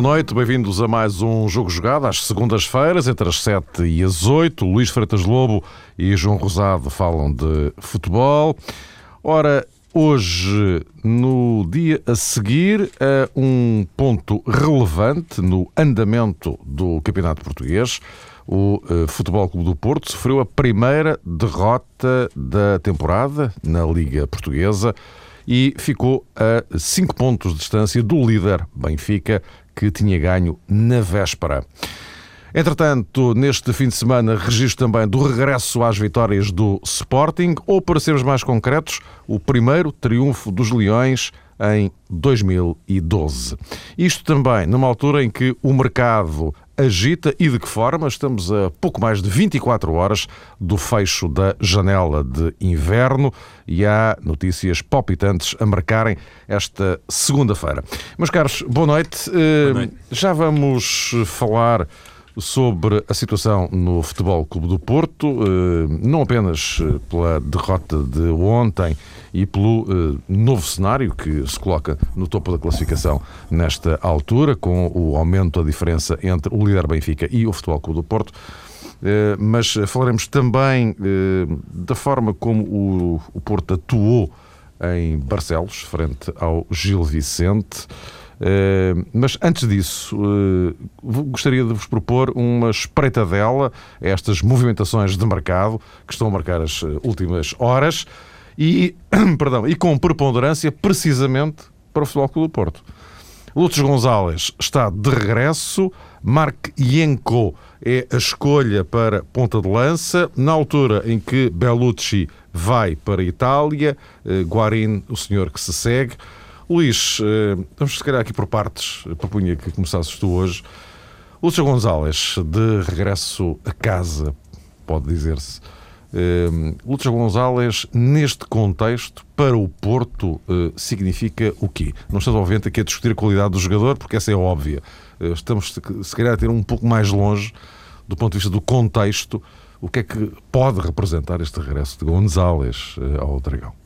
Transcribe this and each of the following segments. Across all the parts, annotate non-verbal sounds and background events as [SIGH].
boa noite, bem-vindos a mais um Jogo Jogado, às segundas-feiras, entre as 7 e as 8. Luís Freitas Lobo e João Rosado falam de futebol. Ora, hoje, no dia a seguir, a um ponto relevante no andamento do Campeonato Português, o uh, Futebol Clube do Porto sofreu a primeira derrota da temporada na Liga Portuguesa e ficou a 5 pontos de distância do líder Benfica, que tinha ganho na véspera. Entretanto, neste fim de semana, registro também do regresso às vitórias do Sporting, ou para sermos mais concretos, o primeiro triunfo dos Leões em 2012. Isto também numa altura em que o mercado agita e de que forma? Estamos a pouco mais de 24 horas do fecho da janela de inverno e há notícias palpitantes a marcarem esta segunda-feira. Meus caros, boa noite. Boa noite. Já vamos falar sobre a situação no Futebol Clube do Porto, eh, não apenas eh, pela derrota de ontem e pelo eh, novo cenário que se coloca no topo da classificação nesta altura, com o aumento da diferença entre o líder Benfica e o Futebol Clube do Porto, mas falaremos também da forma como o Porto atuou em Barcelos, frente ao Gil Vicente. Uh, mas antes disso, uh, gostaria de vos propor uma espreitadela a estas movimentações de mercado que estão a marcar as uh, últimas horas e, [CLEARS THROAT] perdão, e com preponderância precisamente para o Futebol Clube do Porto. Lúcio Gonzalez está de regresso, Mark Ienko é a escolha para ponta de lança, na altura em que Bellucci vai para a Itália, Guarin, o senhor que se segue. Luís, eh, vamos se calhar aqui por partes, propunha que começasses tu hoje. Lúcio Gonzalez, de regresso a casa, pode dizer-se. Uh, Lúcio Gonzalez, neste contexto, para o Porto, uh, significa o quê? Não estamos, obviamente, aqui a discutir a qualidade do jogador, porque essa é óbvia. Estamos, se calhar, a ter um pouco mais longe, do ponto de vista do contexto, o que é que pode representar este regresso de Gonzalez ao Dragão.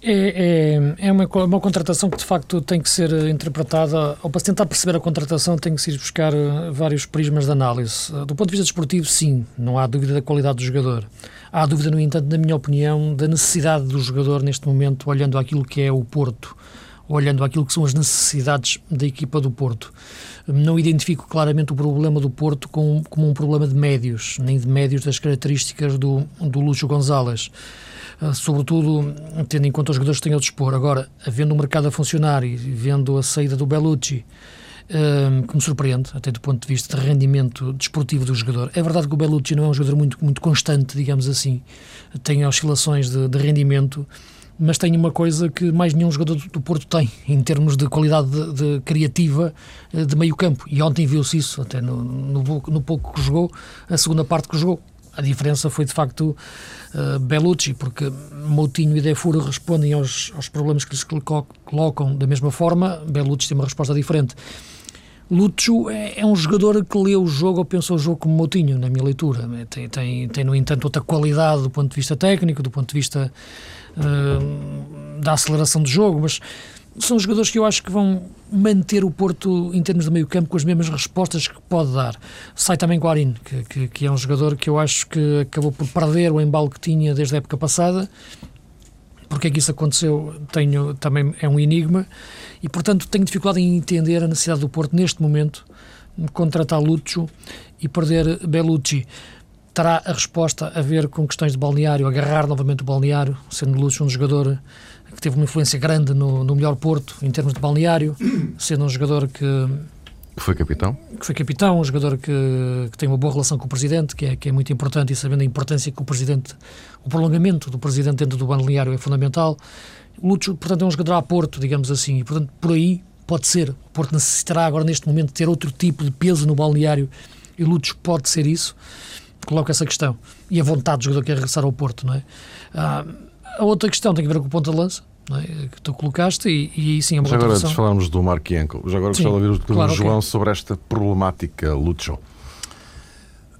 É, é, é uma, uma contratação que de facto tem que ser interpretada, ou para tentar perceber a contratação tem que se ir buscar eh, vários prismas de análise. Do ponto de vista desportivo, sim, não há dúvida da qualidade do jogador. Há dúvida, no entanto, na minha opinião, da necessidade do jogador neste momento, olhando aquilo que é o Porto, olhando aquilo que são as necessidades da equipa do Porto. Não identifico claramente o problema do Porto como, como um problema de médios, nem de médios das características do, do Lúcio Gonzalez. Ah, sobretudo tendo em conta os jogadores que têm ao dispor. Agora, havendo o mercado a funcionar e vendo a saída do Bellucci, um, que me surpreende, até do ponto de vista de rendimento desportivo do jogador. É verdade que o Bellucci não é um jogador muito, muito constante, digamos assim, tem oscilações de, de rendimento, mas tem uma coisa que mais nenhum jogador do Porto tem, [LAUGHS] em termos de qualidade de, de criativa eh, de meio campo. E ontem viu-se isso, até no, no, no pouco que jogou, a segunda parte que jogou. A diferença foi de facto uh, Bellucci, porque Moutinho e Defuro respondem aos, aos problemas que lhes colocam da mesma forma, Bellucci tem uma resposta diferente. Lúcio é, é, um jogador que lê o jogo ou pensa o jogo como Moutinho, na minha leitura. Tem, tem, tem, no entanto, outra qualidade do ponto de vista técnico, do ponto de vista uh, da aceleração do jogo, mas são jogadores que eu acho que vão manter o Porto em termos de meio campo com as mesmas respostas que pode dar. Sai também Guarin, que, que, que, é um jogador que eu acho que acabou por perder o embalo que tinha desde a época passada. Porque é que isso aconteceu tenho, também é um enigma e, portanto, tenho dificuldade em entender a necessidade do Porto, neste momento, contratar Lúcio e perder Bellucci. Terá a resposta a ver com questões de balneário, agarrar novamente o balneário, sendo Lúcio um jogador que teve uma influência grande no, no melhor Porto em termos de balneário, [CLEARS THROAT] sendo um jogador que que foi capitão? Que foi capitão, um jogador que, que, tem uma boa relação com o Presidente, que é, que é muito importante, e sabendo a importância que o Presidente, o prolongamento do Presidente dentro do balneário é fundamental. Lúcio, portanto, é um jogador a Porto, digamos assim, e, portanto, por aí pode ser. O Porto necessitará agora, neste momento, ter outro tipo de peso no balneário, e Lúcio pode ser isso. Coloco essa questão. E a vontade do jogador que é regressar ao Porto, não é? Ah, a outra questão tem a ver com o ponto de lança, é? que tu colocaste, e, e aí sim é uma Já agora, antes de falarmos do Mark Yanko, já agora gostava de ouvir o claro, João okay. sobre esta problemática, Lúcio.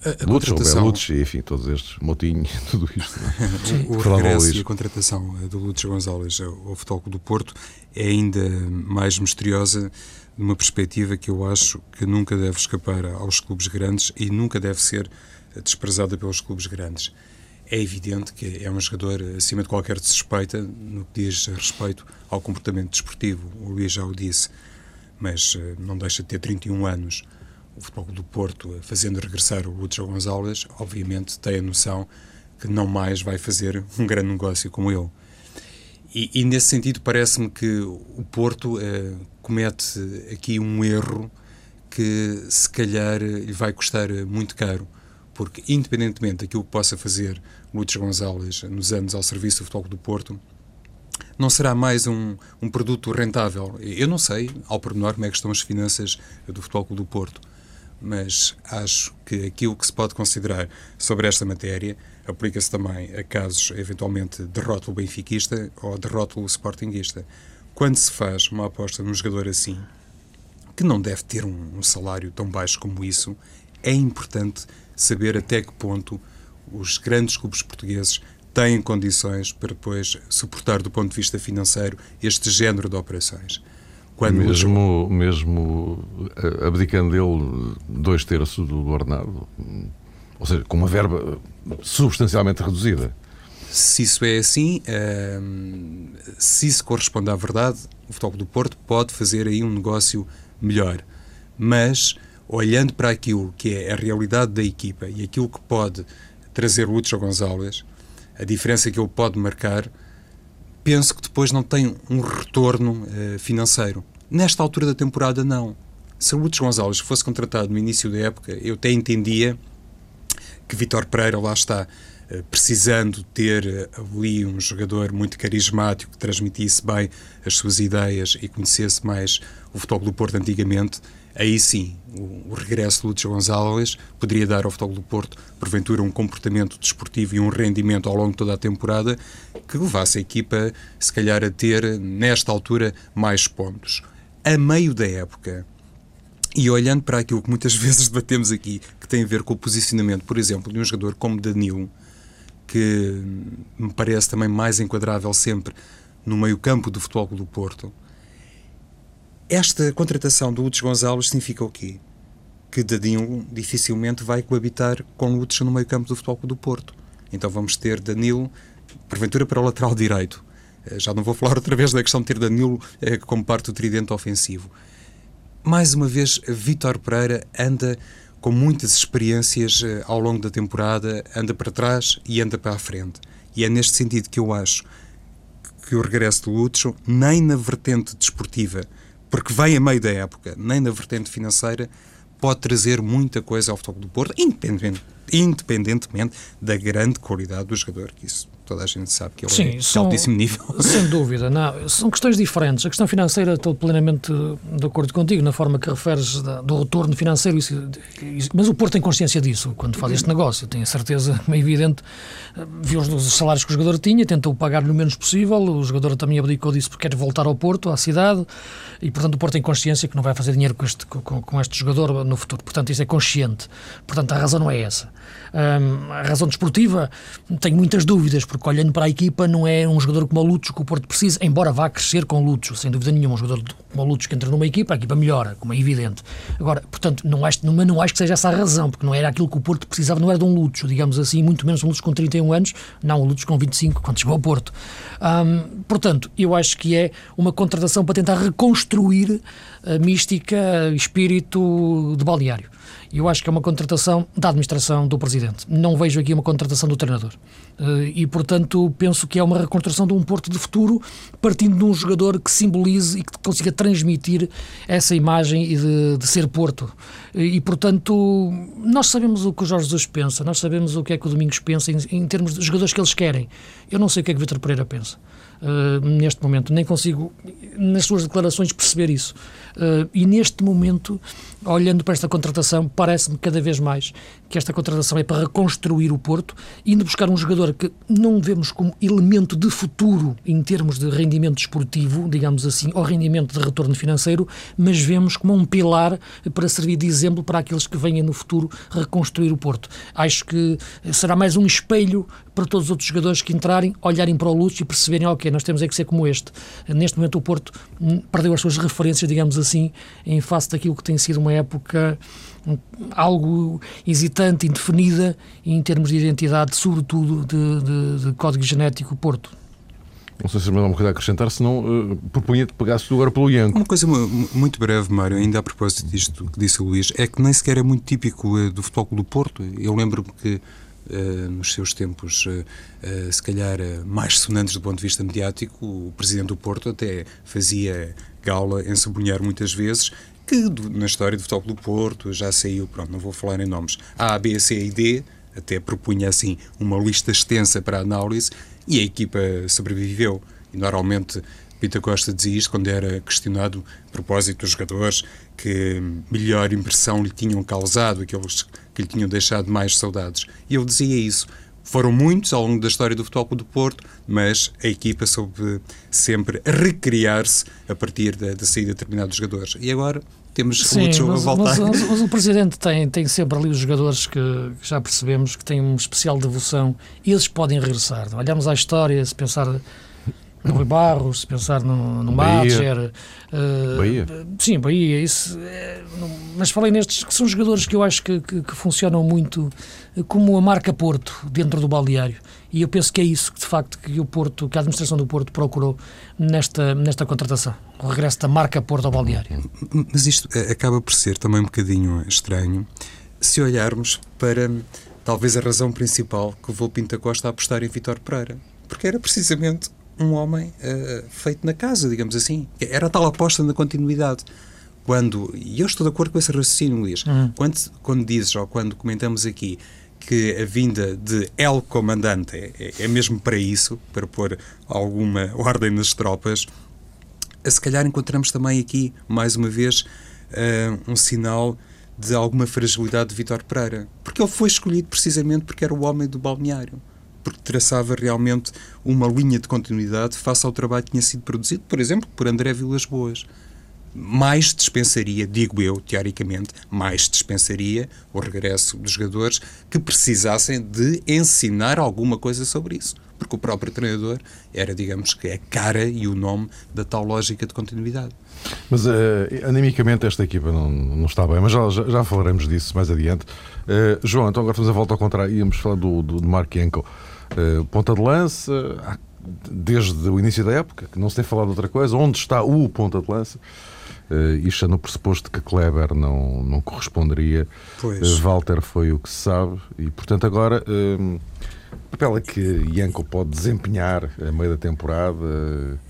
A, a Lutz, contratação... Enfim, todos estes, Motinho, [LAUGHS] tudo isto. [LAUGHS] o, o regresso e a contratação do Lutz Gonzalez ao Futebol do Porto é ainda mais misteriosa numa perspectiva que eu acho que nunca deve escapar aos clubes grandes e nunca deve ser desprezada pelos clubes grandes. É evidente que é um jogador acima de qualquer suspeita no que diz respeito ao comportamento desportivo, o Luís já o disse, mas eh, não deixa de ter 31 anos. O Futebol do Porto, eh, fazendo regressar o Lúcio Gonzalez, obviamente tem a noção que não mais vai fazer um grande negócio como ele. E, e nesse sentido, parece-me que o Porto eh, comete aqui um erro que, se calhar, lhe vai custar muito caro porque independentemente daquilo que possa fazer Lúcio Gonzalez nos anos ao serviço do Futebol do Porto, não será mais um, um produto rentável. Eu não sei, ao pormenor, como é que estão as finanças do Futebol do Porto, mas acho que aquilo que se pode considerar sobre esta matéria aplica-se também a casos, eventualmente, de rótulo benfiquista ou de rótulo sportinguista. Quando se faz uma aposta num jogador assim, que não deve ter um, um salário tão baixo como isso, é importante saber até que ponto os grandes clubes portugueses têm condições para depois suportar do ponto de vista financeiro este género de operações. Quando mesmo, mesmo eh, abdicando dele dois terços do ordenado, ou seja, com uma verba substancialmente reduzida. Se isso é assim, ehm, se isso corresponde à verdade, o Futebol do Porto pode fazer aí um negócio melhor. Mas olhando para aquilo que é a realidade da equipa e aquilo que pode trazer Lúcio Gonzalez, a diferença que ele pode marcar, penso que depois não tem um retorno uh, financeiro. Nesta altura da temporada, não. Se o Lúcio Gonzalez fosse contratado no início da época, eu até entendia que Vitor Pereira lá está uh, precisando ter uh, ali um jogador muito carismático que transmitisse bem as suas ideias e conhecesse mais o futebol do Porto antigamente aí sim o, regresso de Lúcio Gonzalez poderia dar ao Futebol do Porto, porventura, um comportamento desportivo e um rendimento ao longo de toda a temporada que levasse a equipa, se calhar, a ter, nesta altura, mais pontos. A meio da época, e olhando para aquilo que muitas [LAUGHS] vezes debatemos aqui, que tem a ver com o posicionamento, por exemplo, de um jogador como Danilo, que me parece também mais enquadrável sempre no meio-campo do Futebol do Porto, esta contratação do Lutz Gonzalez significa o quê? Que Danilo dificilmente vai coabitar com Lutz no meio campo do Futebol do Porto. Então vamos ter Danilo, porventura para o lateral direito. Eh, já não vou falar outra vez da questão de ter Danilo eh, como parte do tridente ofensivo. Mais uma vez, Vítor Pereira anda com muitas experiências eh, ao longo da temporada, anda para trás e anda para a frente. E é neste sentido que eu acho que o regresso de Lúcio, nem na vertente desportiva, porque vem a meio da época, nem na vertente financeira, pode trazer muita coisa ao futebol do Porto, independentemente, independentemente da grande qualidade do jogador, que isso toda a gente sabe que ele Sim, é de altíssimo nível. [LAUGHS] Sem dúvida. Não, são questões diferentes. A questão financeira, estou plenamente de acordo contigo, na forma que referes da, do retorno financeiro. Isso, isso, mas o Porto tem consciência disso quando faz este negócio. Tenho a certeza, [LAUGHS] é evidente, viu os, os salários que o jogador tinha, tentou pagar-lhe o menos possível. O jogador também abdicou disso porque quer voltar ao Porto, à cidade, e portanto o Porto tem consciência que não vai fazer dinheiro com este, com, com este jogador no futuro. Portanto, isso é consciente. Portanto, a razão não é essa. Um, a razão desportiva, tenho muitas dúvidas, porque olhando para a equipa, não é um jogador como o Lúcio que o Porto precisa, embora vá crescer com Lúcio, sem dúvida nenhuma. Um jogador como o Lúcio que entra numa equipa, a equipa melhora, como é evidente. Agora, portanto, não acho, não, não acho que seja essa a razão, porque não era aquilo que o Porto precisava, não era de um Lúcio, digamos assim, muito menos um Lúcio com 31 anos, não, um Lúcio com 25, quando chegou ao Porto. Um, portanto, eu acho que é uma contratação para tentar reconstruir a mística, espírito de balneário. Eu acho que é uma contratação da administração do presidente. Não vejo aqui uma contratação do treinador. Eh, e, portanto, penso que é uma reconstrução de um Porto de futuro, partindo de um jogador que simbolize e que consiga transmitir essa imagem de, de ser Porto. Eh, e, portanto, nós sabemos o que o Jorge Jesus pensa, nós sabemos o que é que o Domingos pensa em, em termos de jogadores que eles querem. Eu não sei o que é que o Vitor Pereira pensa. Uh, neste momento. Nem consigo, nas suas declarações, perceber isso. Uh, e neste momento, olhando para esta contratação, parece-me cada vez mais que esta contratação é para reconstruir o Porto, indo buscar um jogador que não vemos como elemento de futuro em termos de rendimento desportivo, digamos assim, ou rendimento de retorno financeiro, mas vemos como um pilar para servir de exemplo para aqueles que venham no futuro reconstruir o Porto. Acho que será mais um espelho para todos os outros jogadores que entrarem, olharem para o Lúcio e perceberem, ok, nós temos é que ser como este. Neste momento o Porto hum, perdeu as suas referências, digamos assim, em face daquilo que tem sido uma época hum, algo hesitante, indefinida em termos de identidade, sobretudo de, de, de código genético Porto. Não sei se me dá uma coisa a acrescentar, senão uh, propunha-te pegasse agora pelo Ianco. Uma coisa muito breve, Mário, ainda a propósito disto que disse o Luís, é que nem sequer é muito típico uh, do Futebol do Porto. Eu lembro-me que Uh, nos seus tempos, uh, uh, se calhar, mais sonantes do ponto de vista mediático, o presidente do Porto até fazia gala em sublinhar muitas vezes que do, na história do futebol do Porto já saiu, pronto, não vou falar em nomes, A, B, C e D, até propunha assim uma lista extensa para análise e a equipa sobreviveu. E normalmente Pita Costa dizia isto quando era questionado a propósito dos jogadores que melhor impressão lhe tinham causado, aqueles que lhe tinham deixado mais saudades. E ele dizia isso. Foram muitos ao longo da história do futebol do Porto, mas a equipa soube sempre recriar-se a partir da, da saída de determinados jogadores. E agora temos Sim, jogo mas, a voltar. Mas, mas, o Presidente tem, tem sempre ali os jogadores que, que já percebemos que têm uma especial devoção. Esses podem regressar. Olhamos à história, se pensar no Rui Barros, se pensar no, no Madger. Uh, Bahia. Sim, Bahia. Isso, é, mas falei nestes que são jogadores que eu acho que, que, que, funcionam muito como a marca Porto dentro do balneário. E eu penso que é isso que, de facto, que o Porto, que a administração do Porto procurou nesta, nesta contratação. O regresso da marca Porto ao balneário. Mas isto eh, acaba por ser também um bocadinho estranho se olharmos para talvez a razão principal que levou Pinta Costa a apostar em Vitor Pereira. Porque era precisamente um homem uh, feito na casa, digamos assim. Era tal aposta na continuidade. Quando, e eu estou de acordo com esse raciocínio, Luís, uhum. quando, quando dizes, ou quando comentamos aqui, que a vinda de El Comandante é, é, mesmo para isso, para pôr alguma ordem nas tropas, se calhar encontramos também aqui, mais uma vez, uh, um sinal de alguma fragilidade de Vitor Pereira. Porque ele foi escolhido precisamente porque era o homem do balneário porque traçava realmente uma linha de continuidade face ao trabalho que tinha sido produzido, por exemplo, por André Vilas Boas. Mais dispensaria, digo eu, teoricamente, mais dispensaria o regresso dos jogadores que precisassem de ensinar alguma coisa sobre isso. Porque o próprio treinador era, digamos que, a cara e o nome da tal lógica de continuidade. Mas uh, animicamente esta equipa não, não está bem, mas já, já, falaremos disso mais adiante. Uh, João, então agora fazemos a volta ao contrário, íamos falar do, do, do Mark Yanko. Uh, ponta de lança, desde o início da época, que não se tem falado de outra coisa, onde está o ponta de lança? Uh, isto é no pressuposto que Kleber não, não corresponderia. Pois. Uh, Walter foi o que se sabe, e portanto agora. Uh, papel é que Yanko pode desempenhar a meio da temporada?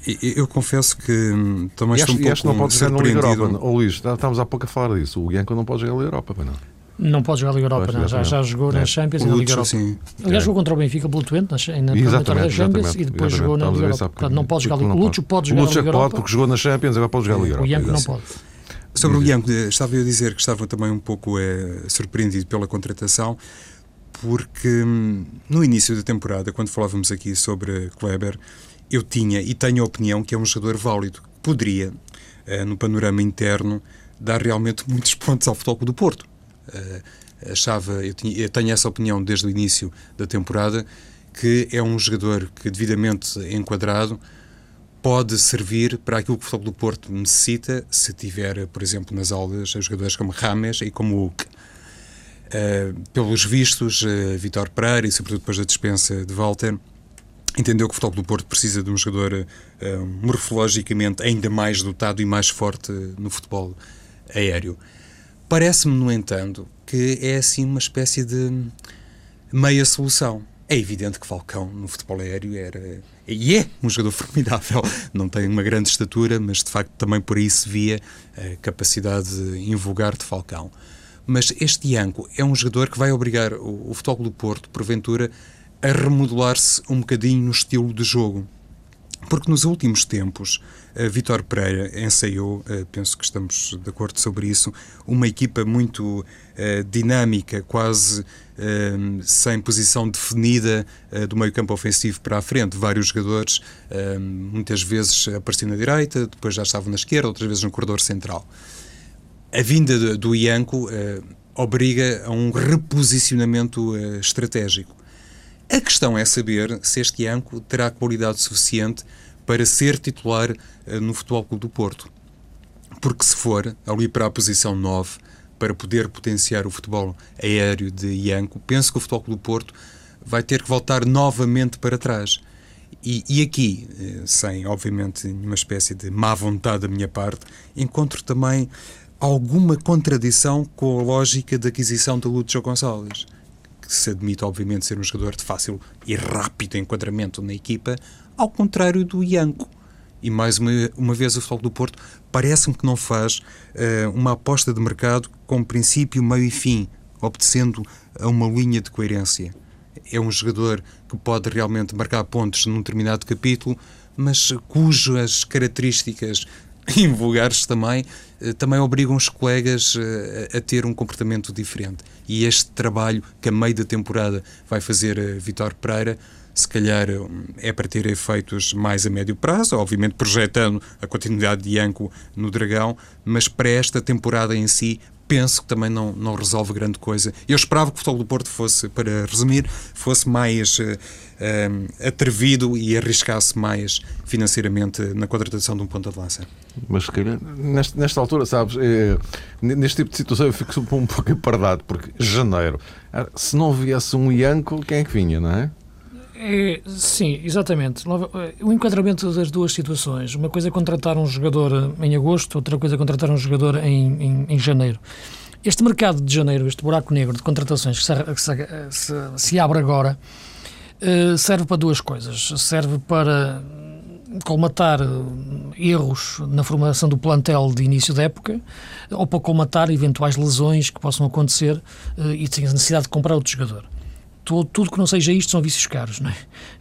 Eu, eu confesso que hum, também estou um pouco não pode jogar na Liga Europa. Oh, Luís, estávamos há pouco a falar disso. O Yanko não pode jogar na Liga Europa, não? Não pode jogar a Liga Europa, não. Já, já jogou é. na Champions e na Liga Europa. Sim. Aliás, é. jogou contra o Benfica pelo Twente, na, na da Champions e depois jogou na Liga Europa. Portanto, não pode jogar a Liga O Lúcio pode jogar a Liga Europa. pode, porque jogou na Champions, agora pode jogar a Liga Europa. O Ianco não pode. Sobre o Ianco, estava eu a dizer que estava também um pouco é, surpreendido pela contratação, porque hum, no início da temporada, quando falávamos aqui sobre Kleber, eu tinha e tenho a opinião que é um jogador válido, que poderia, é, no panorama interno, dar realmente muitos [LAUGHS] pontos ao Futebol do Porto. É, achava, eu, tinha, eu tenho essa opinião desde o início da temporada, que é um jogador que, devidamente enquadrado, pode servir para aquilo que o Futebol do Porto necessita, se tiver, por exemplo, nas aulas, jogadores como Rames e como Hulk. Uh, pelos vistos, uh, Vitor Pereira e, sobretudo, depois da dispensa de Walter, entendeu que o Futebol do Porto precisa de um jogador uh, morfologicamente ainda mais dotado e mais forte no futebol aéreo. Parece-me, no entanto, que é assim uma espécie de meia solução. É evidente que Falcão no futebol aéreo era e é um jogador [LAUGHS] formidável. Não tem uma grande estatura, mas de facto também por aí se via a capacidade invulgar de Falcão. Mas este Ianco é um jogador que vai obrigar o, o Futebol do Porto, porventura, a remodelar-se um bocadinho no estilo de jogo. Porque nos últimos tempos, a Vitor Pereira ensaiou, eh, penso que estamos de acordo sobre isso, uma equipa muito uh, dinâmica, quase uh, sem posição definida uh, do meio campo ofensivo para a frente. Vários jogadores, muitas vezes apareciam na direita, depois já estavam na esquerda, outras vezes no corredor central. A vinda do Ianco obriga a um reposicionamento estratégico. A questão é saber se este Ianco terá qualidade suficiente para ser titular uh, no Futebol Clube do Porto. Porque se for ali para a posição 9, para poder potenciar o futebol aéreo de Ianco, penso que o Futebol Clube do Porto vai ter que voltar novamente para trás. E, e, aqui, eh, sem obviamente nenhuma espécie de má vontade da minha parte, encontro também alguma contradição com a lógica da aquisição de Lúcio Gonçalves se admite, obviamente, ser um jogador de fácil e rápido enquadramento na equipa, ao contrário do Ianco. E mais uma, uma vez o futebol do Porto parece-me que não faz uh, uma aposta de mercado com princípio, meio e fim, obedecendo a uma linha de coerência. É um jogador que pode realmente marcar pontos num determinado capítulo, mas cujas características [LAUGHS] invulgares também, eh, também obrigam os colegas eh, a, ter um comportamento diferente. E este trabalho que a meio da temporada vai fazer a Vitor Pereira, se calhar é para ter efeitos mais a médio prazo, obviamente projetando a continuidade de Ianco no Dragão, mas para esta temporada em si penso que também não, não resolve grande coisa. Eu esperava que o futebol do Porto fosse, para resumir, fosse mais uh, atrevido e arriscasse mais financeiramente na contratação de um ponta de lança. Mas se calhar, nesta, nesta altura, sabes, é, neste tipo de situação eu fico um pouco [LAUGHS] empardado, porque janeiro, ah, se não viesse um Ianco, quem é que vinha, não é? É, sim, exatamente. Eh, o enquadramento das duas situações. Uma coisa é contratar um jogador em agosto, outra coisa é contratar um jogador em, em, em janeiro. Este mercado de janeiro, este buraco negro de contratações que se, se, se abre agora, eh, serve para duas coisas. Serve para colmatar eh, erros na formação do plantel de início da época ou para colmatar eventuais lesões que possam acontecer e tenha necessidade de comprar outro jogador tudo, tudo que não seja isto são vícios caros, não é?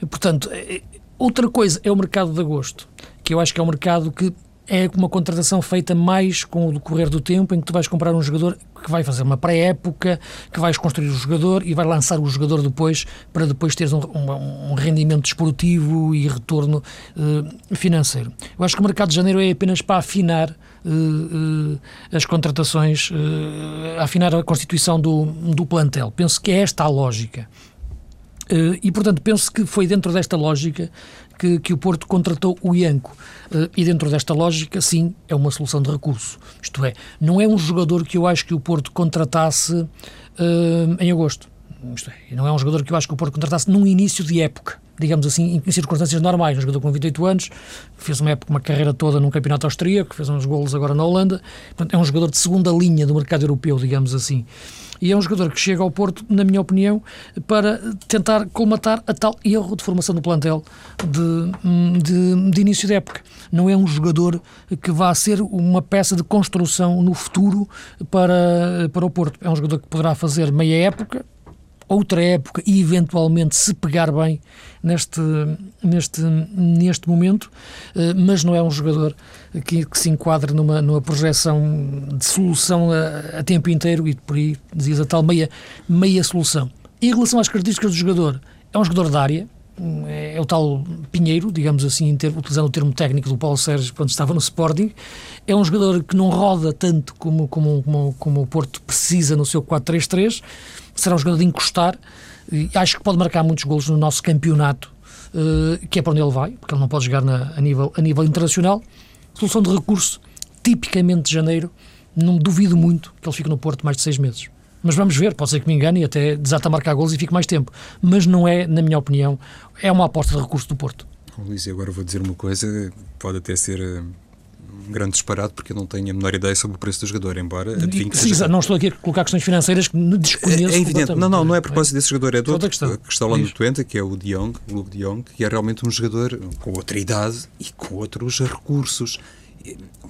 Portanto, é, outra coisa é o mercado de agosto, que eu acho que é um mercado que é uma contratação feita mais com o decorrer do tempo, em que tu vais comprar um jogador que vai fazer uma pré-época, que vais construir o jogador e vai lançar o jogador depois, para depois teres um, um, um rendimento desportivo e retorno uh, financeiro. Eu acho que o mercado de janeiro é apenas para afinar as contratações, afinar a constituição do, do plantel. Penso que é esta a lógica. E, portanto, penso que foi dentro desta lógica que, que o Porto contratou o Ianco. Uh, e dentro desta lógica, sim, é uma solução de recurso. Isto é, não é um jogador que eu acho que o Porto contratasse uh, em agosto. É, não é um jogador que eu acho que o Porto contratasse num início de época digamos assim, em circunstâncias normais. Um jogador com 28 anos, fez uma época, uma carreira toda num campeonato austríaco, fez uns golos agora na Holanda. Portanto, é um jogador de segunda linha do mercado europeu, digamos assim. E é um jogador que chega ao Porto, na minha opinião, para tentar colmatar a tal erro de formação do plantel de, de, de início da época. Não é um jogador que vá ser uma peça de construção no futuro para, para o Porto. É um jogador que poderá fazer meia época, outra época e eventualmente se pegar bem neste, neste, neste momento, eh, mas não é um jogador que, que se enquadre numa, numa projeção de solução a, a, tempo inteiro e por aí dizias a tal meia, meia solução. Em relação às características do jogador, é um jogador da área, é, é o tal Pinheiro, digamos assim, utilizando o termo técnico do Paulo Sérgio quando estava no Sporting. É um jogador que não roda tanto como, como, como, como o Porto precisa no seu 4-3-3 será um jogador de encostar. E acho que pode marcar muitos golos no nosso campeonato, uh, que é para onde ele vai, porque ele não pode jogar na, a, nível, a nível internacional. Solução de recurso, tipicamente de janeiro, não duvido muito que ele fique no Porto mais de seis meses. Mas vamos ver, pode ser que me engane e até desata a marcar golos e fique mais tempo. Mas não é, na minha opinião, é uma aposta de recurso do Porto. Luís, agora vou dizer uma coisa, pode até ser eh, grande disparate porque eu não tenho a menor ideia sobre o preço do jogador, embora adivinhe que seja... Não estou aqui a colocar questões financeiras que desconheço. É, é evidente, não, não, não é a propósito desse jogador, é do outro questão. que está lá no Twente, que é o De Jong, o Luke De Jong, que é realmente um jogador com outra idade e com outros recursos.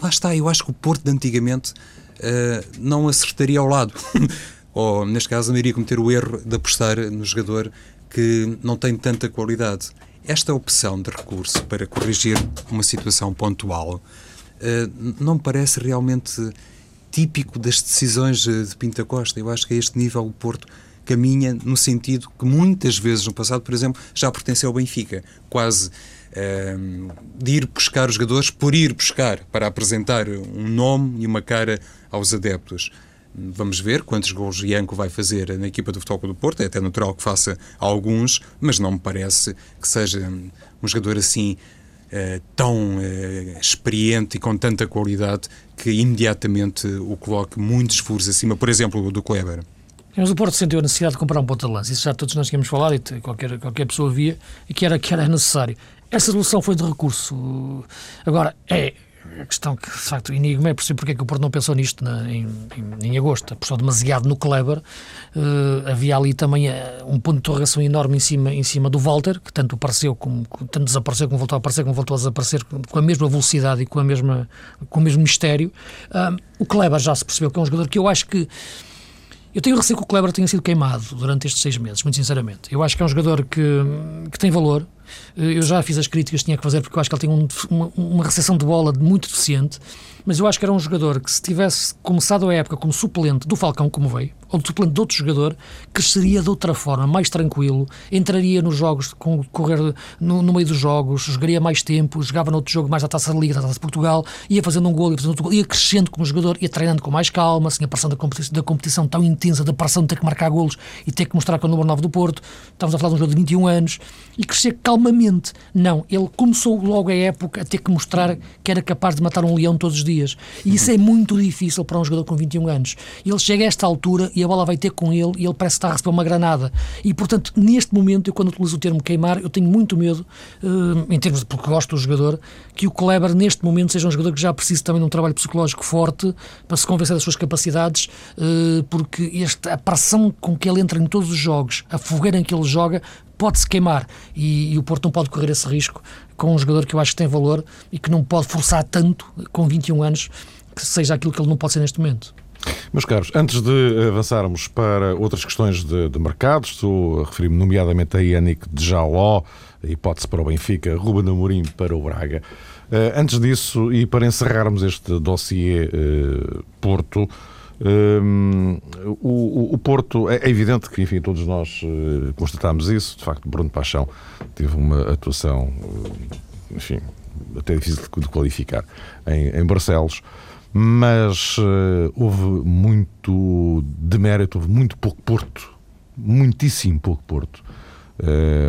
Lá está, eu acho que o Porto de antigamente uh, não acertaria ao lado. [LAUGHS] Ou, neste caso, não iria cometer o erro de apostar no jogador que não tem tanta qualidade esta opção de recurso para corrigir uma situação pontual não me parece realmente típico das decisões de Pinta Costa. Eu acho que a este nível o Porto caminha no sentido que muitas vezes no passado, por exemplo, já pertenceu ao Benfica, quase uh, de ir buscar os jogadores por ir buscar, para apresentar um nome e uma cara aos adeptos. Vamos ver quantos gols Ianco vai fazer na equipa do Futebol do Porto. É até natural que faça alguns, mas não me parece que seja um jogador assim uh, tão uh, experiente e com tanta qualidade que imediatamente o coloque muitos furos acima, por exemplo, do Kleber. Mas o Porto sentiu a necessidade de comprar um ponto de lança. Isso já todos nós tínhamos falado e qualquer, qualquer pessoa via que era, que era necessário. Essa solução foi de recurso. Agora, é a questão que, de facto, enigma é perceber porque é que o Porto não pensou nisto na, em, em, em, agosto. Apostou demasiado no Kleber. Uh, havia ali também uh, um ponto de interrogação enorme em cima, em cima do Walter, que tanto apareceu como tanto desapareceu como voltou a aparecer, como voltou a desaparecer com a mesma velocidade e com, a mesma, com o mesmo mistério. Uh, o Kleber já se percebeu que é um jogador que eu acho que eu tenho receio que o Kleber tenha sido queimado durante estes seis meses, muito sinceramente. Eu acho que é um jogador que, que tem valor, eu já fiz as críticas que tinha que fazer porque eu acho que ele tem um, uma, uma recepção de bola muito deficiente, mas eu acho que era um jogador que se tivesse começado a época como suplente do Falcão, como veio, ou suplente de outro jogador, cresceria de outra forma, mais tranquilo, entraria nos jogos, com, correr no, no, meio dos jogos, jogaria mais tempo, jogava no outro jogo mais da Taça da Liga, da Taça de Portugal, ia fazendo um gol, ia fazendo outro gol, ia crescendo como jogador, ia treinando com mais calma, sem a pressão da competição, da competição tão intensa, da pressão de ter que marcar golos e ter que mostrar com o número 9 do Porto. Estamos a falar de um jogador de 21 anos, e crescer calmamente. Não, ele começou logo a época a ter que mostrar que era capaz de matar um leão todos os dias. E isso é muito difícil para um jogador com 21 anos. Ele chega a esta altura e a bola vai ter com ele e ele parece estar a receber uma granada. E, portanto, neste momento, eu quando utilizo o termo queimar, eu tenho muito medo, uh, em termos de, porque gosto do jogador, que o Kleber, neste momento, seja um jogador que já precisa também de um trabalho psicológico forte para se convencer das suas capacidades, uh, porque esta, a pressão com que ele entra em todos os jogos, a fogueira em que ele joga, pode-se queimar e, e, o Porto não pode correr esse risco com um jogador que eu acho que tem valor e que não pode forçar tanto com 21 anos que seja aquilo que ele não pode ser neste momento. Meus caros, antes de avançarmos para outras questões de, de mercado, estou a referir-me nomeadamente a Yannick de a hipótese para o Benfica, Ruben Amorim para o Braga. Uh, antes disso, e para encerrarmos este dossiê uh, Porto, um, o, o, Porto, é, é, evidente que, enfim, todos nós uh, constatámos isso. De facto, Bruno Paixão teve uma atuação, uh, enfim, até difícil de, qualificar em, em Barcelos, mas uh, houve muito demérito, houve muito pouco Porto, muitíssimo pouco Porto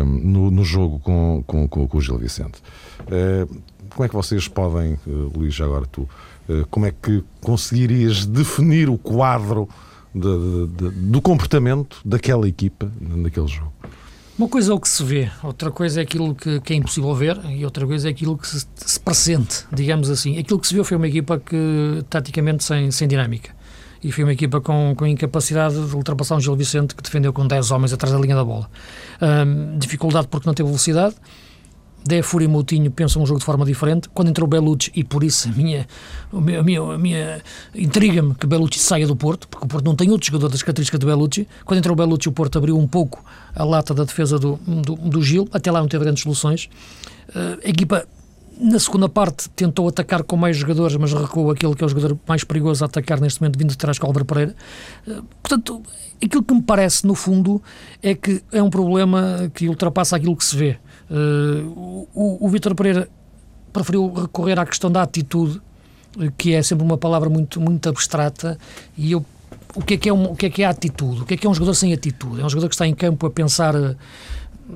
no, no, jogo com, com, com, com o Gil Vicente. como é que vocês podem, Luís, agora tu eh, como é que conseguirias definir o quadro de, de, de, do comportamento daquela equipa naquele jogo? Uma coisa é o que se vê, outra coisa é aquilo que, que é impossível ver e outra coisa é aquilo que se, se pressente, digamos assim. Aquilo que se viu foi uma equipa que, taticamente, sem, sem dinâmica. E foi uma equipa com, com incapacidade de ultrapassar um Gil Vicente que defendeu com 10 homens atrás da linha da bola. Um, dificuldade porque não teve velocidade, Defur e Moutinho pensam um jogo de forma diferente. Quando entrou Belucci, e por isso a minha, a minha, a minha intriga-me que Belucci saia do Porto, porque o Porto não tem outro jogador das características de Belucci. Quando entrou Belucci, o Porto abriu um pouco a lata da defesa do, do, do Gil. Até lá não teve grandes soluções. Uh, a equipa, na segunda parte, tentou atacar com mais jogadores, mas recuou aquele que é o jogador mais perigoso a atacar neste momento, vindo de trás com o Álvaro Pereira. Uh, portanto, aquilo que me parece, no fundo, é que é um problema que ultrapassa aquilo que se vê. Uh, o, o Vítor Pereira preferiu recorrer à questão da atitude, que é sempre uma palavra muito, muito abstrata, e eu o que é que é, um, o que é que é a atitude? O que é que é um jogador sem atitude? É um jogador que está em campo a pensar eh,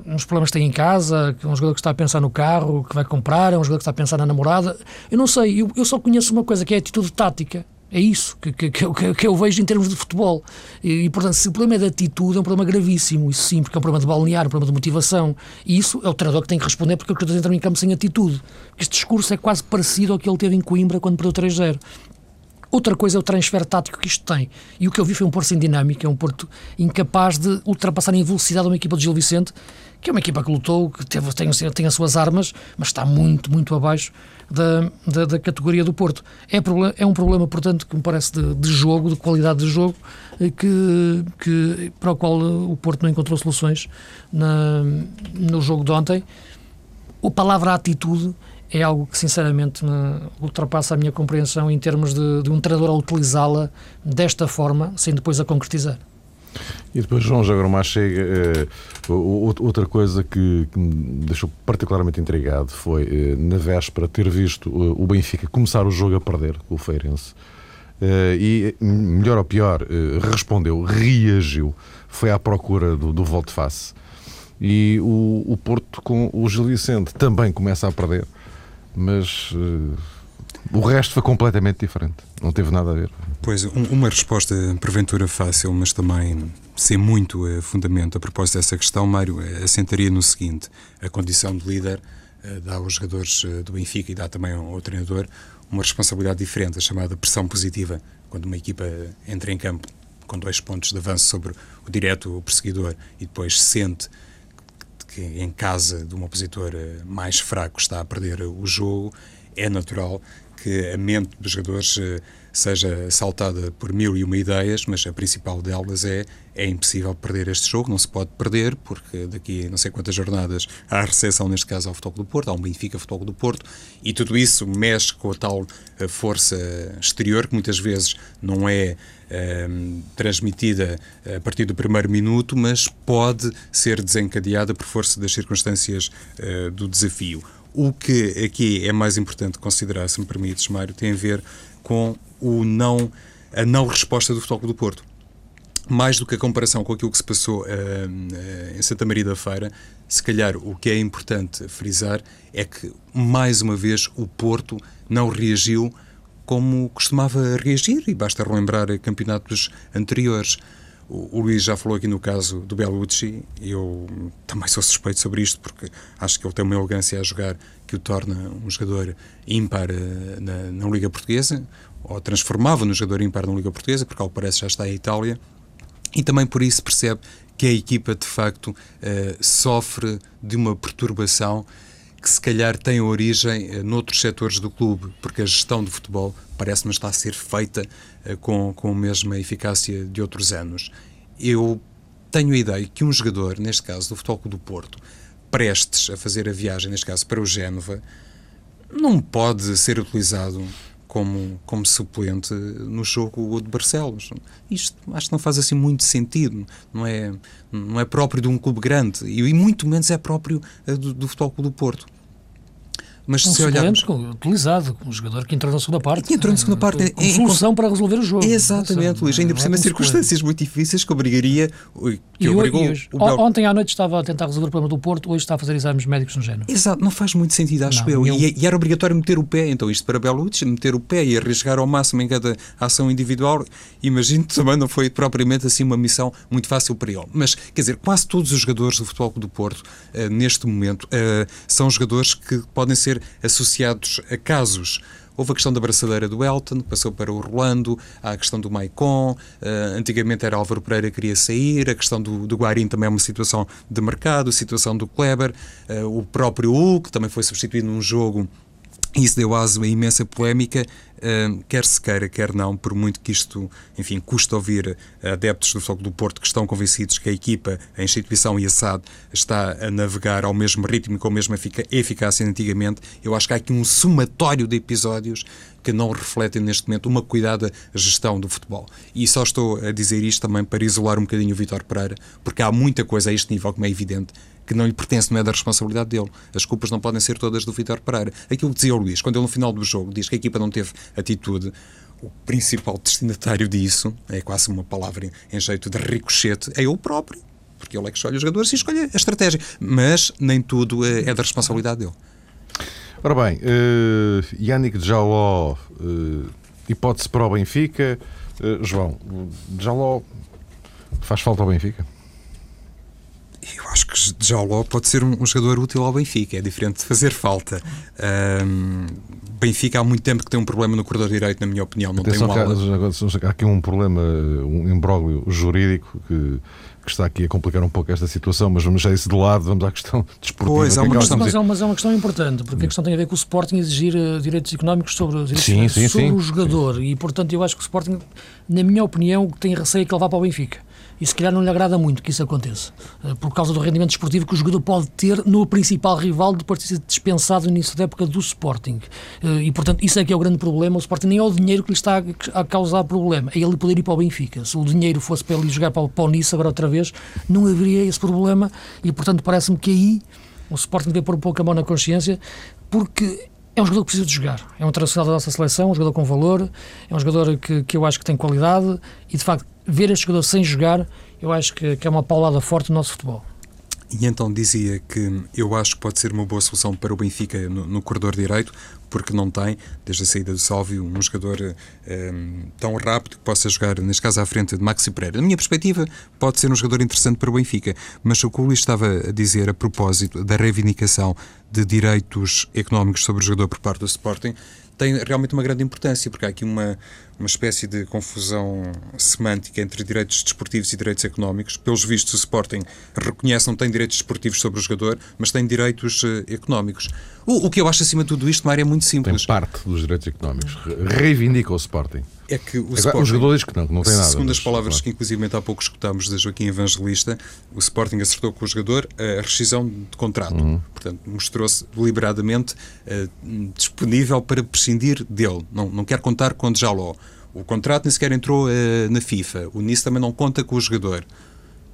nos problemas que tem em casa, é um jogador que está a pensar no carro que vai comprar, é um jogador que está a pensar na namorada. Eu não sei, eu, eu só conheço uma coisa que é a atitude tática. É isso que, que, que, que eu vejo em termos de futebol. E, e, portanto, se o problema é de atitude, é um problema gravíssimo. Isso sim, porque é um problema de balnear, um problema de motivação. E isso é o treinador que tem que responder porque os jogadores entram em campo sem atitude. Este discurso é quase parecido ao que ele teve em Coimbra quando perdeu 3-0. Outra coisa é o transfer tático que isto tem. E o que eu vi foi um Porto sem dinâmica, é um Porto incapaz de ultrapassar em velocidade uma equipa de Gil Vicente, que é uma equipa que lutou, que teve, tem, tem as suas armas, mas está muito, muito abaixo da, da, da categoria do Porto. É, é um problema, portanto, que me parece de, de jogo, de qualidade de jogo, eh, que, que, para o qual o Porto não encontrou soluções na, no jogo de ontem. a palavra atitude é algo que, sinceramente, ultrapassa a minha compreensão em termos de, de um treinador a utilizá-la desta forma, sem depois a concretizar. E depois João Jagomar chega. Eh, outra coisa que, que, me deixou particularmente intrigado foi, eh, na véspera, ter visto eh, o Benfica começar o jogo a perder com o Feirense. E, melhor ou pior, respondeu, reagiu, foi à procura do, do volte-face. E o, o Porto com o Gil Vicente também começa a perder, mas uh, o resto foi completamente diferente. Não teve nada a ver. Pois, um, uma resposta porventura fácil, mas também sem muito uh, fundamento a propósito dessa questão, Mário, uh, assentaria no seguinte: a condição de líder uh, dá aos jogadores do Benfica e dá também ao, ao treinador uma responsabilidade diferente, a chamada pressão positiva, quando uma equipa entra em campo com dois pontos de avanço sobre o direto, o perseguidor, e depois sente que em casa de um opositor mais fraco está a perder o jogo, é natural que a mente dos jogadores eh, seja saltada por mil e uma ideias, mas a principal delas é é impossível perder este jogo, não se pode perder, porque daqui a não sei quantas jornadas há a neste caso, ao Futebol do Porto, há um Benfica Futebol do Porto, e tudo isso mexe com a tal eh, força exterior, que muitas vezes não é um, ehm, transmitida a partir do primeiro minuto, mas pode ser desencadeada por força das circunstâncias uh, do desafio. O que aqui é mais importante considerar, se me permites, Mário, tem a ver com o não, a não resposta do Futebol do Porto. Mais do que a comparação com aquilo que se passou uh, uh, em Santa Maria da Feira, se calhar o que é importante frisar é que, mais uma vez, o Porto não reagiu como costumava reagir, e basta relembrar campeonatos anteriores. O, Luís já falou aqui no caso do Bellucci, eu também sou suspeito sobre isto, porque acho que ele tem uma elegância a jogar que o torna um jogador ímpar eh, na, na Liga Portuguesa, ou transformava no jogador ímpar na Liga Portuguesa, porque ao que parece já está em Itália, e também por isso percebe que a equipa de facto uh, sofre de uma perturbação que se calhar tem origem uh, noutros setores do clube, porque a gestão do futebol parece-me estar a ser feita uh, com, com a mesma eficácia de outros anos. Eu tenho a ideia que um jogador, neste caso do Futebol do Porto, prestes a fazer a viagem, neste caso para o Génova, não pode ser utilizado como, como suplente no jogo de Barcelos. Isto acho que não faz assim muito sentido, não é, não é próprio de um clube grande e, e muito menos é próprio eh, do, do Futebol Clube do Porto. Mas um se olharmos... utilizado, um jogador que entrou na segunda parte. Que entrou na segunda parte. Com solução para resolver o jogo. Exatamente, Luís. Ainda por cima, circunstâncias muito difíceis que obrigaria. Que e obrigou hoje, Bel... Ontem à noite estava a tentar resolver o problema do Porto, hoje está a fazer exames médicos no género. Exato, não faz muito sentido, acho não, eu. eu... E, e, era obrigatório meter o pé, então isto para Belucci, meter o pé e arriscar ao máximo em cada ação individual, imagino que também não foi propriamente assim uma missão muito fácil para ele. Mas, quer dizer, quase todos os jogadores do Futebol do Porto, uh, neste momento, uh, são jogadores que podem ser associados ligados a casos. Houve a questão da braçadeira do Elton, que passou para o Rolando, há a questão do Maicon, uh, antigamente era Álvaro Pereira que queria sair, a questão do, do Guarim também é uma situação de mercado, a situação do Kleber, uh, o próprio Hulk também foi substituído num jogo isso deu aso a imensa polémica, quer se queira, quer não, por muito que isto, enfim, custa ouvir adeptos do Foco do Porto que estão convencidos que a equipa, a instituição e a SAD está a navegar ao mesmo ritmo e com a mesma eficácia antigamente. Eu acho que há aqui um somatório de episódios que não refletem neste momento uma cuidada gestão do futebol. E só estou a dizer isto também para isolar um bocadinho o Vitor Pereira, porque há muita coisa a este nível, como é evidente, que não lhe pertence, não é da responsabilidade dele. As culpas não podem ser todas do Vitor Pereira. Aquilo que dizia o Luís, quando ele no final do jogo diz que a equipa não teve atitude, o principal destinatário disso, é quase uma palavra em jeito de ricochete, é ele próprio. Porque ele é que escolhe os jogadores e escolhe a estratégia. Mas nem tudo é, é da responsabilidade dele. Ora bem, uh, Yannick Jaló, uh, hipótese para o Benfica. Uh, João, Jaló faz falta ao Benfica? Eu acho que Jaló pode ser um, um, jogador útil ao Benfica, é diferente de fazer falta. Um, Benfica há muito tempo que tem um problema no corredor direito, na minha opinião. Não Atenção tem um há, há aqui um problema, um imbróglio jurídico que, que, está aqui a complicar um pouco esta situação, mas vamos já isso de lado, vamos à questão [LAUGHS] desportiva. Pois, é uma questão, mas, é uma, mas é uma questão importante, porque a questão tem a ver com o Sporting exigir uh, direitos económicos sobre, direitos sim, sim, sobre sim. o jogador, e portanto eu acho que o Sporting, na minha opinião, tem receio que ele vá para o Benfica E se calhar não lhe agrada muito que isso aconteça, uh, por causa do rendimento esportivo que o jogador pode ter no principal rival depois de ser dispensado no início da época do Sporting. Uh, e, portanto, isso é que é o grande problema. O Sporting nem é o dinheiro que lhe está a, causar problema, é ele poder ir para o Benfica. Se o dinheiro fosse para ele jogar para, o Nice agora outra vez, não haveria esse problema e, portanto, parece-me que aí o Sporting deve pôr um pouco a mão na consciência, porque é um jogador que precisa de jogar. É um internacional da nossa seleção, um jogador com valor, é um jogador que, que eu acho que tem qualidade e, de facto, ver este jogador sem jogar, eu acho que, que é uma paulada forte no nosso futebol. E então dizia que eu acho que pode ser uma boa solução para o Benfica no, no corredor direito, porque não tem, desde a saída do Sálvio, um jogador um, ehm, tão rápido que possa jogar, neste caso, à frente de Maxi Pereira. Na minha perspectiva, pode ser um jogador interessante para o Benfica, mas o que o Luís estava a dizer a propósito da reivindicação de direitos económicos sobre o jogador por parte do Sporting tem realmente uma grande importância, porque há aqui uma, uma espécie de confusão semântica entre direitos desportivos e direitos económicos. Pelos vistos, o Sporting reconhece não tem direitos desportivos sobre o jogador, mas tem direitos uh, económicos. O, o, que eu acho acima de tudo isto, Mário, é muito simples. Tem parte dos direitos económicos. Reivindica o Sporting. É que o, Sporting, o jogador diz que não, que não tem nada. Segundo as palavras que, inclusive, há pouco escutámos da Joaquim Evangelista, o Sporting acertou com o jogador a rescisão de contrato. Uhum. Portanto, mostrou-se deliberadamente uh, disponível para prescindir dele. Não, não quer contar com o Jaló. O contrato nem sequer entrou uh, na FIFA. O Nice também não conta com o jogador.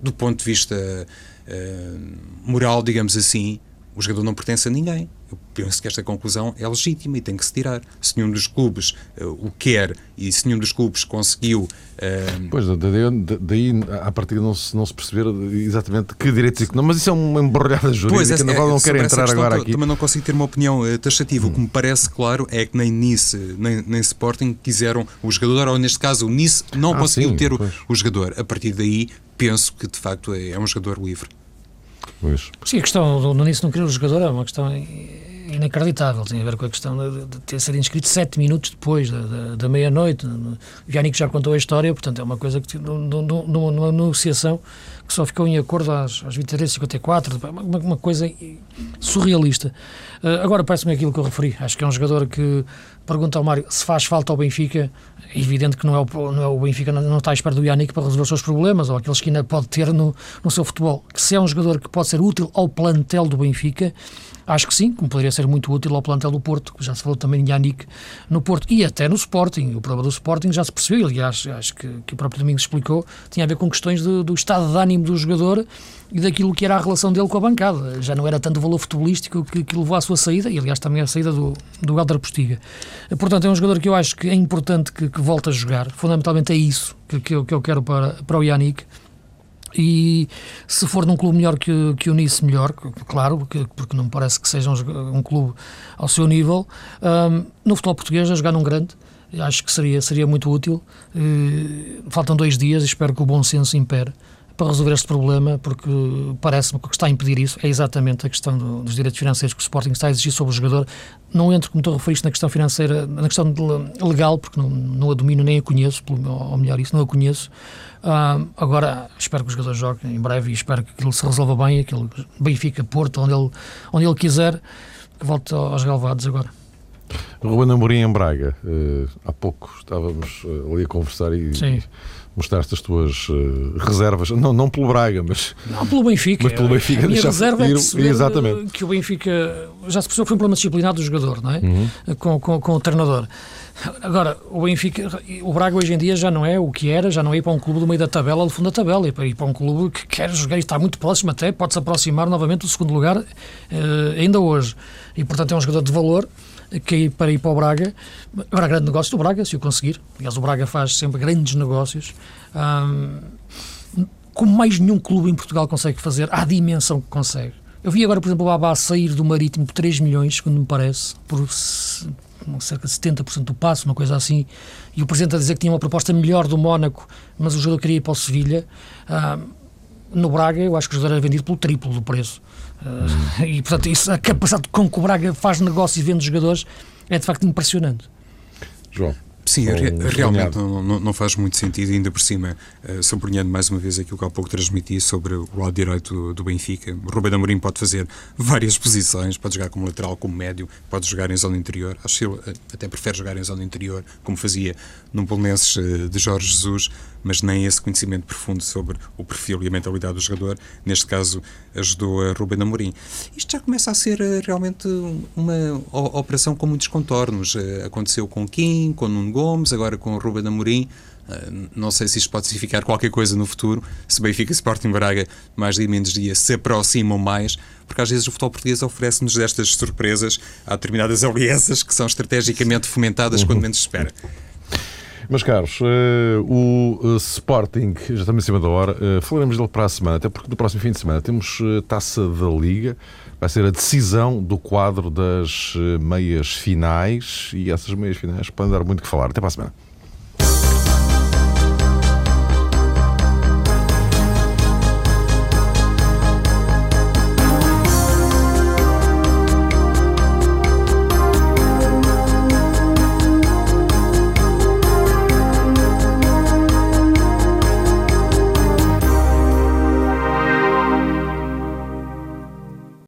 Do ponto de vista uh, moral, digamos assim, o jogador não pertence a ninguém. Eu penso que esta conclusão é legítima e tem que se tirar. Se nenhum dos clubes uh, o quer e se nenhum dos clubes conseguiu. Uh... Pois, daí, daí à partida não se, não se perceber exatamente que direitos económicos. Mas isso é uma embrulhada jurídica, pois, é, não, é, não quero entrar agora aqui. Também não consigo ter uma opinião uh, taxativa. Hum. O que me parece claro é que nem Nice nem, nem Sporting quiseram o jogador, ou neste caso o Nice não ah, conseguiu sim, ter o, o, jogador. A partir daí, penso que de facto é, é um jogador livre. Sim, a questão do Nunes não querer o jogador é uma questão inacreditável. Tem a ver com a questão de, de ter sido inscrito sete minutos depois da, da, da meia-noite. O Yannick já contou a história, portanto é uma coisa que numa negociação que só ficou em acordo às, às 23h54, uma, uma coisa surrealista. Uh, agora parece-me aquilo que eu referi. Acho que é um jogador que pergunta ao Mário se faz falta ao Benfica. É evidente que não é o, não é o Benfica, não, não está à espera do Yannick para resolver os seus problemas ou aqueles que ainda pode ter no, no seu futebol. Que se é um jogador que pode ser útil ao plantel do Benfica, Acho que sim, como poderia ser muito útil ao plantel do Porto, já se falou também de Yannick no Porto, e até no Sporting. O problema do Sporting já se percebeu, aliás, acho que, que o próprio Domingos explicou, tinha a ver com questões do estado de ânimo do jogador e daquilo que era a relação dele com a bancada. Já não era tanto o valor futebolístico que, que levou à sua saída, e aliás também a saída do, do Galder Postiga. Portanto, é um jogador que eu acho que é importante que, que volte a jogar. Fundamentalmente é isso que, que, eu, que eu quero para, para o Yannick e se for num clube melhor que, que o Nice, melhor, claro, porque, porque não me parece que seja um, um clube ao seu nível. Um, no futebol português, a jogar num grande, acho que seria, seria muito útil. Faltam dois dias e espero que o bom senso impere para resolver este problema, porque parece-me que o que está a impedir isso é exatamente a questão do, dos direitos financeiros que o Sporting está a exigir sobre o jogador. Não entro, como tu referiste, na questão financeira, na questão legal, porque não, não a domino nem a conheço, ou melhor, isso não a conheço. Uh, agora, espero que o jogador jogue em breve e espero que aquilo se resolva bem, aquilo Benfica, Porto, onde ele, onde ele quiser, que volte aos galvados agora. Ruben Amorim em Braga, uh, há pouco estávamos uh, ali a conversar e, Sim mostraste as tuas uh, reservas, não, não pelo Braga, mas. Não, pelo Benfica. Mas pelo Benfica. A minha reserva é exatamente. que o Benfica. Já se percebeu que foi um problema disciplinado do jogador, não é? Uhum. Com, com, com o treinador. Agora, o Benfica, o Braga hoje em dia já não é o que era, já não é ir para um clube do meio da tabela do fundo da tabela, é para ir para um clube que quer jogar e está muito próximo até, pode se aproximar novamente do segundo lugar, uh, ainda hoje. E portanto é um jogador de valor que para ir para o Braga. Agora, grande negócio do Braga, se o conseguir. Aliás, o Braga faz sempre grandes negócios. como mais nenhum clube em Portugal consegue fazer, à dimensão que consegue. Eu vi agora, por exemplo, o Babá sair do Marítimo por 3 milhões, segundo me parece, por cerca de 70% do passo, uma coisa assim, e o Presidente a dizer que tinha uma proposta melhor do Mónaco, mas o jogador queria ir para o Sevilha. no Braga, eu acho que o jogador era vendido pelo triplo do preço. Uh, e, portanto, isso, a capacidade com que o Braga faz negócio e vende jogadores é de facto impressionante. João. Sim, realmente não, não, faz muito sentido, ainda por cima, uh, sublinhando mais uma vez aquilo que há pouco transmiti sobre o lado direito do, do Benfica. O Rubén Amorim pode fazer [LAUGHS] várias posições, pode jogar como lateral, como médio, pode jogar em zona interior. Acho que ele até prefere jogar em zona interior, como fazia no Polonenses uh, de Jorge Jesus, mas nem esse conhecimento profundo sobre o perfil e a mentalidade do jogador, neste caso ajudou a Ruben Amorim. Isto já começa a ser eh, realmente uma operação com muitos contornos. Eh, aconteceu com Kim, com Nuno Gomes, agora com Ruben Amorim. Eh, não sei se isto pode significar qualquer coisa no futuro, se Benfica e Sporting Braga, mais dia menos dia, se aproximam mais, porque às vezes o futebol português oferece-nos destas surpresas. Há determinadas alianças que são estrategicamente fomentadas uhum. quando menos se espera. Meus caros, uh, o uh, Sporting, já estamos em cima da hora, uh, falaremos dele para a semana, até porque no próximo fim de semana temos taça da Liga, vai ser a decisão do quadro das meias finais e essas meias finais podem dar muito que falar. Até para a semana.